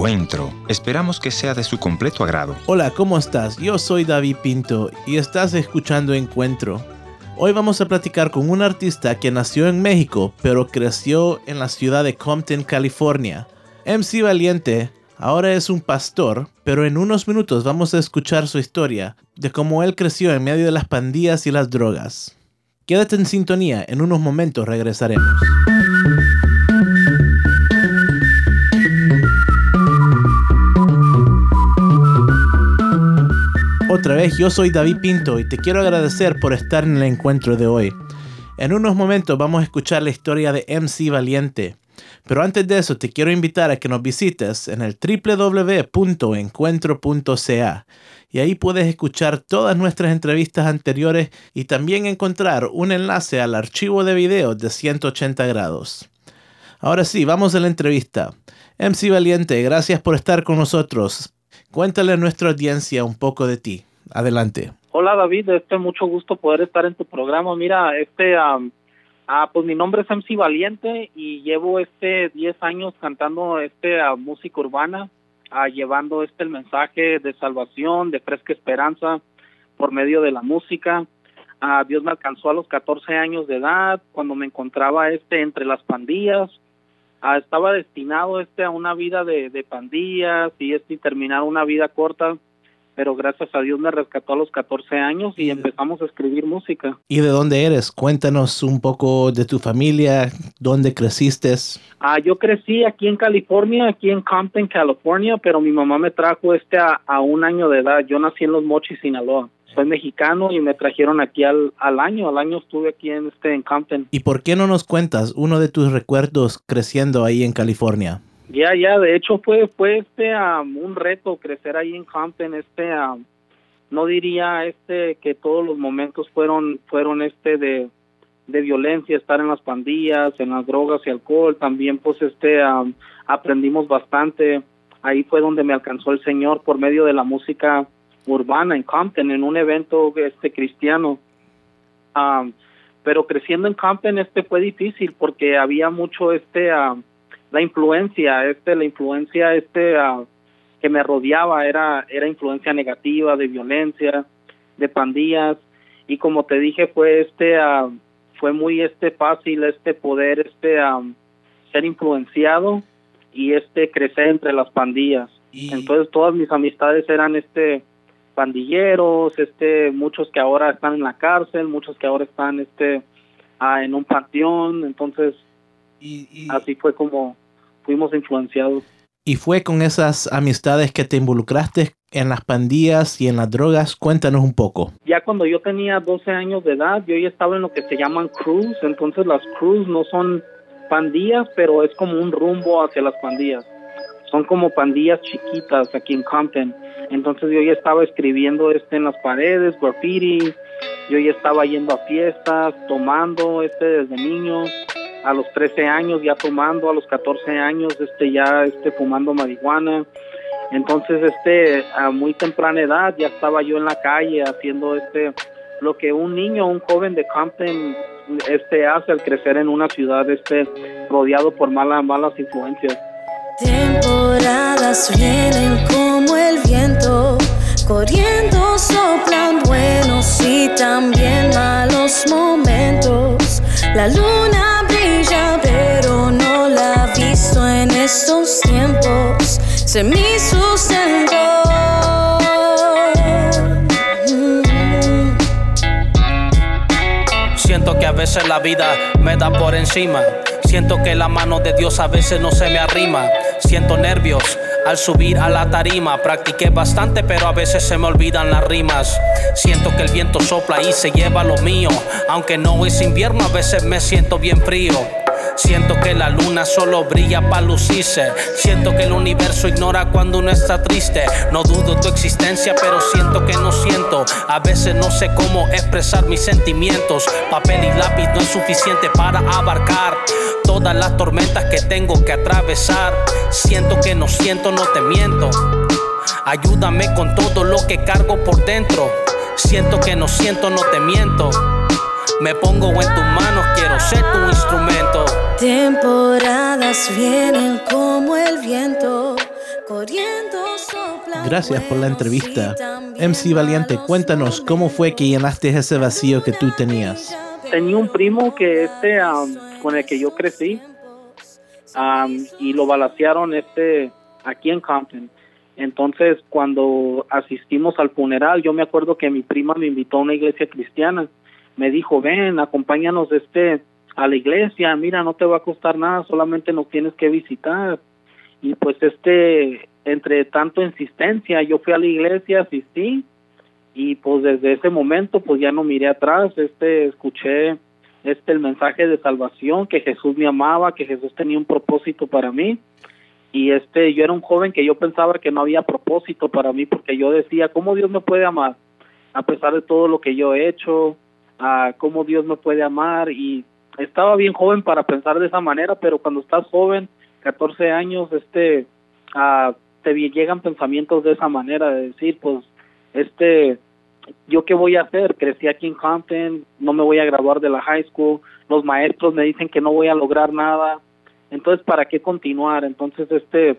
Encuentro. Esperamos que sea de su completo agrado. Hola, ¿cómo estás? Yo soy David Pinto y estás escuchando Encuentro. Hoy vamos a platicar con un artista que nació en México, pero creció en la ciudad de Compton, California. MC Valiente ahora es un pastor, pero en unos minutos vamos a escuchar su historia de cómo él creció en medio de las pandillas y las drogas. Quédate en sintonía, en unos momentos regresaremos. Otra vez, yo soy David Pinto y te quiero agradecer por estar en el encuentro de hoy. En unos momentos vamos a escuchar la historia de MC Valiente. Pero antes de eso, te quiero invitar a que nos visites en el www.encuentro.ca y ahí puedes escuchar todas nuestras entrevistas anteriores y también encontrar un enlace al archivo de videos de 180 grados. Ahora sí, vamos a la entrevista. MC Valiente, gracias por estar con nosotros. Cuéntale a nuestra audiencia un poco de ti. Adelante. Hola David, este mucho gusto poder estar en tu programa. Mira, este ah, pues mi nombre es MC Valiente y llevo este 10 años cantando este a música urbana, llevando este el mensaje de salvación, de fresca esperanza por medio de la música. Dios me alcanzó a los 14 años de edad cuando me encontraba este entre las pandillas Ah, estaba destinado este a una vida de, de pandillas y este terminar una vida corta pero gracias a Dios me rescató a los 14 años y empezamos a escribir música. ¿Y de dónde eres? Cuéntanos un poco de tu familia, dónde creciste. Ah, yo crecí aquí en California, aquí en Compton, California, pero mi mamá me trajo este a, a un año de edad. Yo nací en Los Mochis, Sinaloa soy mexicano y me trajeron aquí al, al año, al año estuve aquí en este en Compton. ¿Y por qué no nos cuentas uno de tus recuerdos creciendo ahí en California? Ya, ya, de hecho fue fue este un reto crecer ahí en Compton, este no diría este que todos los momentos fueron fueron este de de violencia, estar en las pandillas, en las drogas y alcohol, también pues este aprendimos bastante. Ahí fue donde me alcanzó el Señor por medio de la música urbana en Compton en un evento este cristiano pero creciendo en Compton este fue difícil porque había mucho este la influencia este la influencia este que me rodeaba era era influencia negativa de violencia de pandillas. Y como te dije fue este fue muy este fácil este poder este ser influenciado y este crecer entre las pandillas. Entonces todas mis amistades eran este pandilleros, este, muchos que ahora están en la cárcel, muchos que ahora están este, ah, en un panteón, entonces y, así fue como fuimos influenciados. ¿Y fue con esas amistades que te involucraste en las pandillas y en las drogas? Cuéntanos un poco. Ya cuando yo tenía 12 años de edad, yo ya estaba en lo que se llaman crews, entonces las crews no son pandillas, pero es como un rumbo hacia las pandillas. Son como pandillas chiquitas aquí en Compton entonces yo ya estaba escribiendo este en las paredes, graffiti, yo ya estaba yendo a fiestas, tomando este desde niño, a los 13 años ya tomando, a los 14 años este ya este fumando marihuana. Entonces este a muy temprana edad ya estaba yo en la calle haciendo este lo que un niño, un joven de Compton este hace al crecer en una ciudad este rodeado por malas malas influencias. Temporadas vienen como el viento, corriendo soplan buenos y también malos momentos. La luna pero no la he visto en estos tiempos. Se me sustentó. Siento que a veces la vida me da por encima Siento que la mano de Dios a veces no se me arrima. Siento nervios al subir a la tarima. Practiqué bastante, pero a veces se me olvidan las rimas. Siento que el viento sopla y se lleva lo mío. Aunque no es invierno, a veces me siento bien frío. Siento que la luna solo brilla para lucirse. Siento que el universo ignora cuando uno está triste. No dudo tu existencia, pero siento que no siento. A veces no sé cómo expresar mis sentimientos. Papel y lápiz no es suficiente para abarcar todas las tormentas que tengo que atravesar. Siento que no siento, no te miento. Ayúdame con todo lo que cargo por dentro. Siento que no siento, no te miento. Me pongo en tus manos, quiero ser tu instrumento. Temporadas vienen como el viento, Gracias por la entrevista. MC Valiente, cuéntanos cómo fue que llenaste ese vacío que tú tenías. Tenía un primo que este con el que yo crecí y lo balacearon este aquí en Compton. Entonces, cuando asistimos al funeral, yo me acuerdo que mi prima me invitó a una iglesia cristiana. Me dijo, ven, acompáñanos este a la iglesia, mira, no te va a costar nada, solamente nos tienes que visitar. Y pues este, entre tanto insistencia, yo fui a la iglesia, asistí, y pues desde ese momento pues ya no miré atrás, este, escuché este el mensaje de salvación, que Jesús me amaba, que Jesús tenía un propósito para mí. Y este, yo era un joven que yo pensaba que no había propósito para mí, porque yo decía, ¿cómo Dios me puede amar? A pesar de todo lo que yo he hecho, a cómo Dios me puede amar y estaba bien joven para pensar de esa manera, pero cuando estás joven, 14 años, este, uh, te llegan pensamientos de esa manera, de decir, pues, este, yo qué voy a hacer, crecí aquí en Compton, no me voy a graduar de la high school, los maestros me dicen que no voy a lograr nada, entonces, ¿para qué continuar? Entonces, este,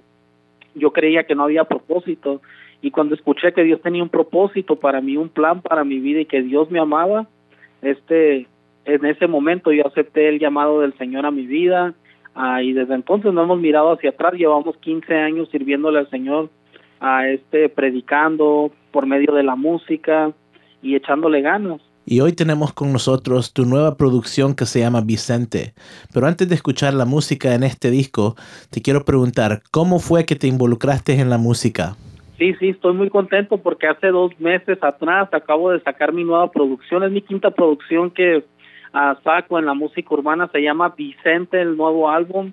yo creía que no había propósito, y cuando escuché que Dios tenía un propósito para mí, un plan para mi vida y que Dios me amaba, este, en ese momento yo acepté el llamado del Señor a mi vida ah, y desde entonces no hemos mirado hacia atrás, llevamos 15 años sirviéndole al Señor, a este predicando por medio de la música y echándole ganas. Y hoy tenemos con nosotros tu nueva producción que se llama Vicente. Pero antes de escuchar la música en este disco, te quiero preguntar, ¿cómo fue que te involucraste en la música? Sí, sí, estoy muy contento porque hace dos meses atrás acabo de sacar mi nueva producción, es mi quinta producción que a saco en la música urbana, se llama Vicente, el nuevo álbum.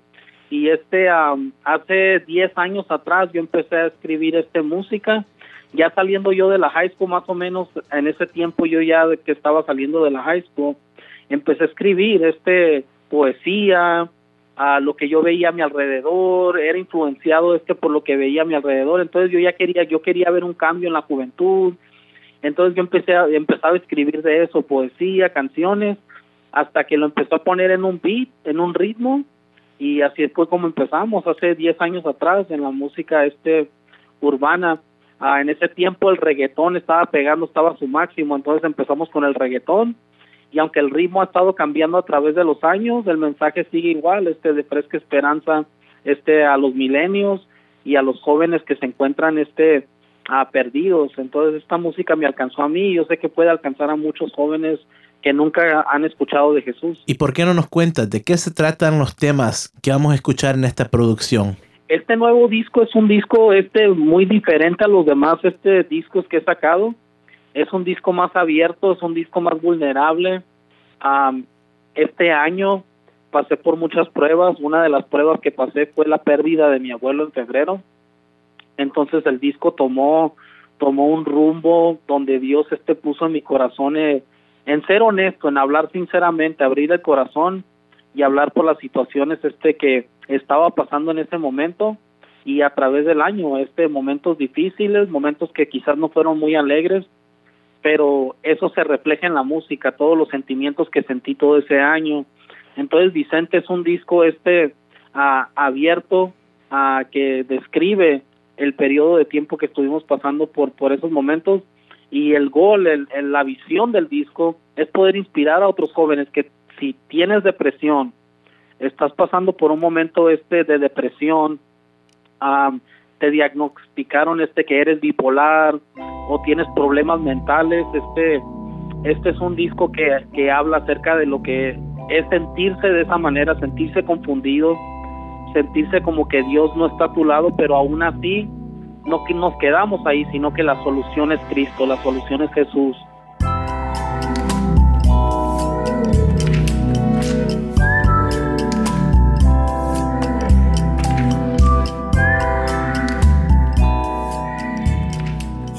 Y este, hace 10 años atrás yo empecé a escribir este música. Ya saliendo yo de la high school, más o menos en ese tiempo yo ya que estaba saliendo de la high school, empecé a escribir este poesía, a lo que yo veía a mi alrededor, era influenciado este por lo que veía a mi alrededor, entonces yo ya quería, yo quería ver un cambio en la juventud, entonces yo empecé a, empezaba a escribir de eso, poesía, canciones, hasta que lo empezó a poner en un beat, en un ritmo, y así fue como empezamos hace 10 años atrás en la música este urbana. Ah, en ese tiempo el reggaetón estaba pegando, estaba a su máximo, entonces empezamos con el reggaetón y aunque el ritmo ha estado cambiando a través de los años, el mensaje sigue igual, este de fresca esperanza, este a los milenios y a los jóvenes que se encuentran este a perdidos. Entonces esta música me alcanzó a mí, yo sé que puede alcanzar a muchos jóvenes que nunca han escuchado de Jesús. ¿Y por qué no nos cuentas de qué se tratan los temas que vamos a escuchar en esta producción? Este nuevo disco es un disco este muy diferente a los demás este discos que he sacado. Es un disco más abierto, es un disco más vulnerable. este año pasé por muchas pruebas. Una de las pruebas que pasé fue la pérdida de mi abuelo en febrero. Entonces el disco tomó tomó un rumbo donde Dios este puso en mi corazón eh, en ser honesto, en hablar sinceramente, abrir el corazón y hablar por las situaciones este que estaba pasando en ese momento y a través del año, este momentos difíciles, momentos que quizás no fueron muy alegres, pero eso se refleja en la música, todos los sentimientos que sentí todo ese año. Entonces Vicente es un disco este abierto a que describe el periodo de tiempo que estuvimos pasando por por esos momentos y el gol, el, la visión del disco es poder inspirar a otros jóvenes que si tienes depresión, estás pasando por un momento este de depresión, te diagnosticaron este que eres bipolar o tienes problemas mentales, este este es un disco que, que habla acerca de lo que es sentirse de esa manera, sentirse confundido, sentirse como que Dios no está a tu lado, pero aún así no que nos quedamos ahí, sino que la solución es Cristo, la solución es Jesús.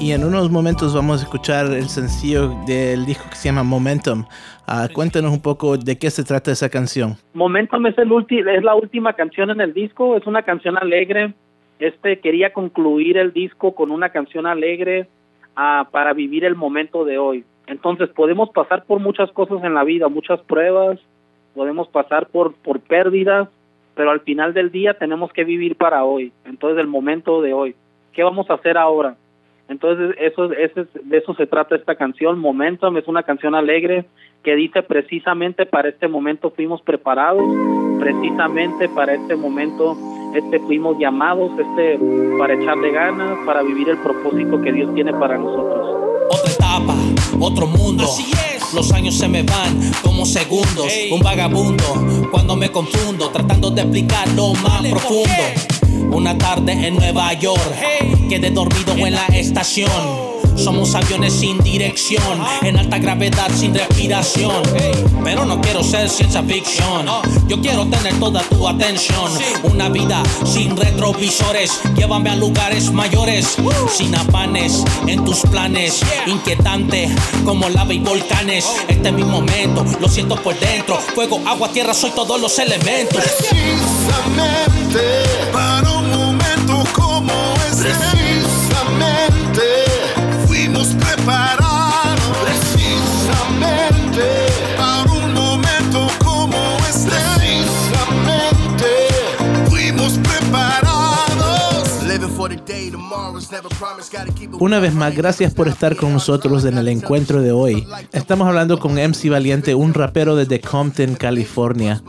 Y en unos momentos vamos a escuchar el sencillo del disco que se llama Momentum. Uh, cuéntanos un poco de qué se trata esa canción. Momentum es, el es la última canción en el disco, es una canción alegre, este quería concluir el disco con una canción alegre ah, para vivir el momento de hoy. Entonces podemos pasar por muchas cosas en la vida, muchas pruebas, podemos pasar por, por pérdidas, pero al final del día tenemos que vivir para hoy. Entonces el momento de hoy, ¿qué vamos a hacer ahora? Entonces eso, eso, de eso se trata esta canción, Momentum, es una canción alegre que dice precisamente para este momento fuimos preparados, precisamente para este momento este fuimos llamados este para echarle ganas, para vivir el propósito que Dios tiene para nosotros. Otra etapa, otro mundo. Los años se me van como segundos. Un vagabundo cuando me confundo, tratando de explicar lo más profundo. Una tarde en Nueva York, quedé dormido en la estación. Somos aviones sin dirección, en alta gravedad sin respiración. Pero no quiero ser ciencia ficción. Yo quiero tener toda tu atención. Una vida sin retrovisores. Llévame a lugares mayores, sin afanes en tus planes. Inquietante como lava y volcanes. Este es mi momento, lo siento por dentro. Fuego, agua, tierra, soy todos los elementos. Precisamente para un momento como este. Precisamente para un momento como este. fuimos preparados. Una vez más, gracias por estar con nosotros en el encuentro de hoy. Estamos hablando con MC Valiente, un rapero desde Compton, California.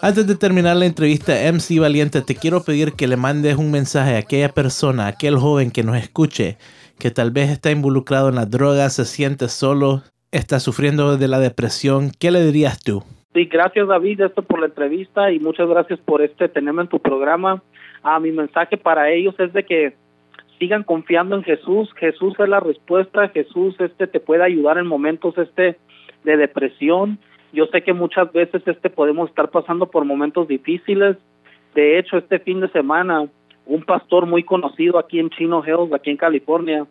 Antes de terminar la entrevista, MC Valiente, te quiero pedir que le mandes un mensaje a aquella persona, a aquel joven que nos escuche que tal vez está involucrado en la droga, se siente solo, está sufriendo de la depresión, ¿qué le dirías tú? Sí, gracias David esto por la entrevista y muchas gracias por este tenerme en tu programa. Ah, mi mensaje para ellos es de que sigan confiando en Jesús. Jesús es la respuesta. Jesús este te puede ayudar en momentos este de depresión. Yo sé que muchas veces este podemos estar pasando por momentos difíciles. De hecho, este fin de semana un pastor muy conocido aquí en Chino Hills, aquí en California,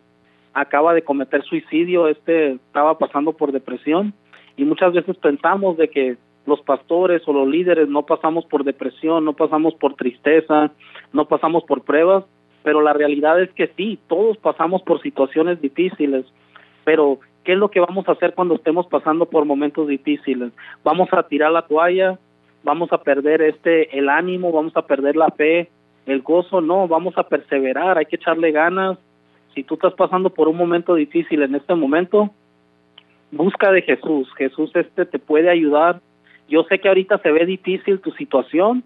acaba de cometer suicidio, este estaba pasando por depresión y muchas veces pensamos de que los pastores o los líderes no pasamos por depresión, no pasamos por tristeza, no pasamos por pruebas, pero la realidad es que sí, todos pasamos por situaciones difíciles, pero ¿qué es lo que vamos a hacer cuando estemos pasando por momentos difíciles? ¿Vamos a tirar la toalla? ¿Vamos a perder este el ánimo? ¿Vamos a perder la fe? El gozo no, vamos a perseverar, hay que echarle ganas. Si tú estás pasando por un momento difícil en este momento, busca de Jesús. Jesús este te puede ayudar. Yo sé que ahorita se ve difícil tu situación,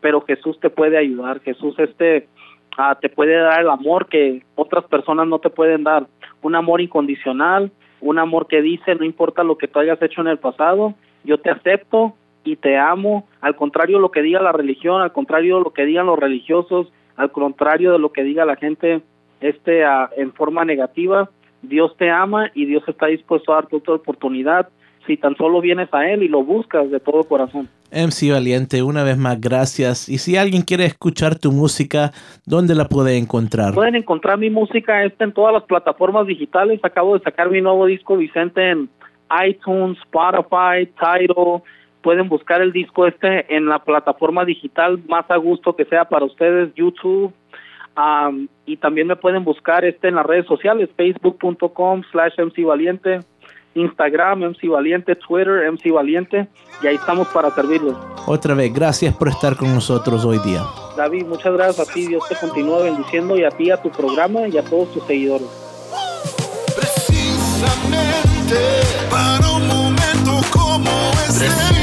pero Jesús te puede ayudar. Jesús este ah, te puede dar el amor que otras personas no te pueden dar. Un amor incondicional, un amor que dice, no importa lo que tú hayas hecho en el pasado, yo te acepto, y te amo, al contrario de lo que diga la religión, al contrario de lo que digan los religiosos, al contrario de lo que diga la gente este en forma negativa, Dios te ama y Dios está dispuesto a darte otra oportunidad si tan solo vienes a Él y lo buscas de todo corazón. MC Valiente, una vez más, gracias. Y si alguien quiere escuchar tu música, ¿dónde la puede encontrar? Pueden encontrar mi música está en todas las plataformas digitales. Acabo de sacar mi nuevo disco Vicente en iTunes, Spotify, Tidal, pueden buscar el disco este en la plataforma digital más a gusto que sea para ustedes, YouTube, y también me pueden buscar este en las redes sociales, facebook.com slash mcvaliente, Instagram MC Valiente, Twitter MC Valiente, y ahí estamos para servirles. Otra vez, gracias por estar con nosotros hoy día. David, muchas gracias a ti, Dios te continúe bendiciendo y a ti, a tu programa y a todos tus seguidores. Precisamente para un momento como este.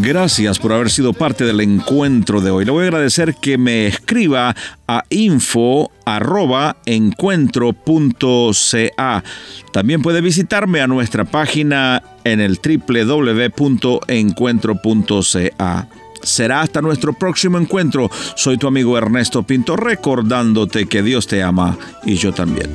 Gracias por haber sido parte del encuentro de hoy. Le voy a agradecer que me escriba a info@encuentro.ca. También puede visitarme a nuestra página en el www.encuentro.ca. Será hasta nuestro próximo encuentro. Soy tu amigo Ernesto Pinto recordándote que Dios te ama y yo también.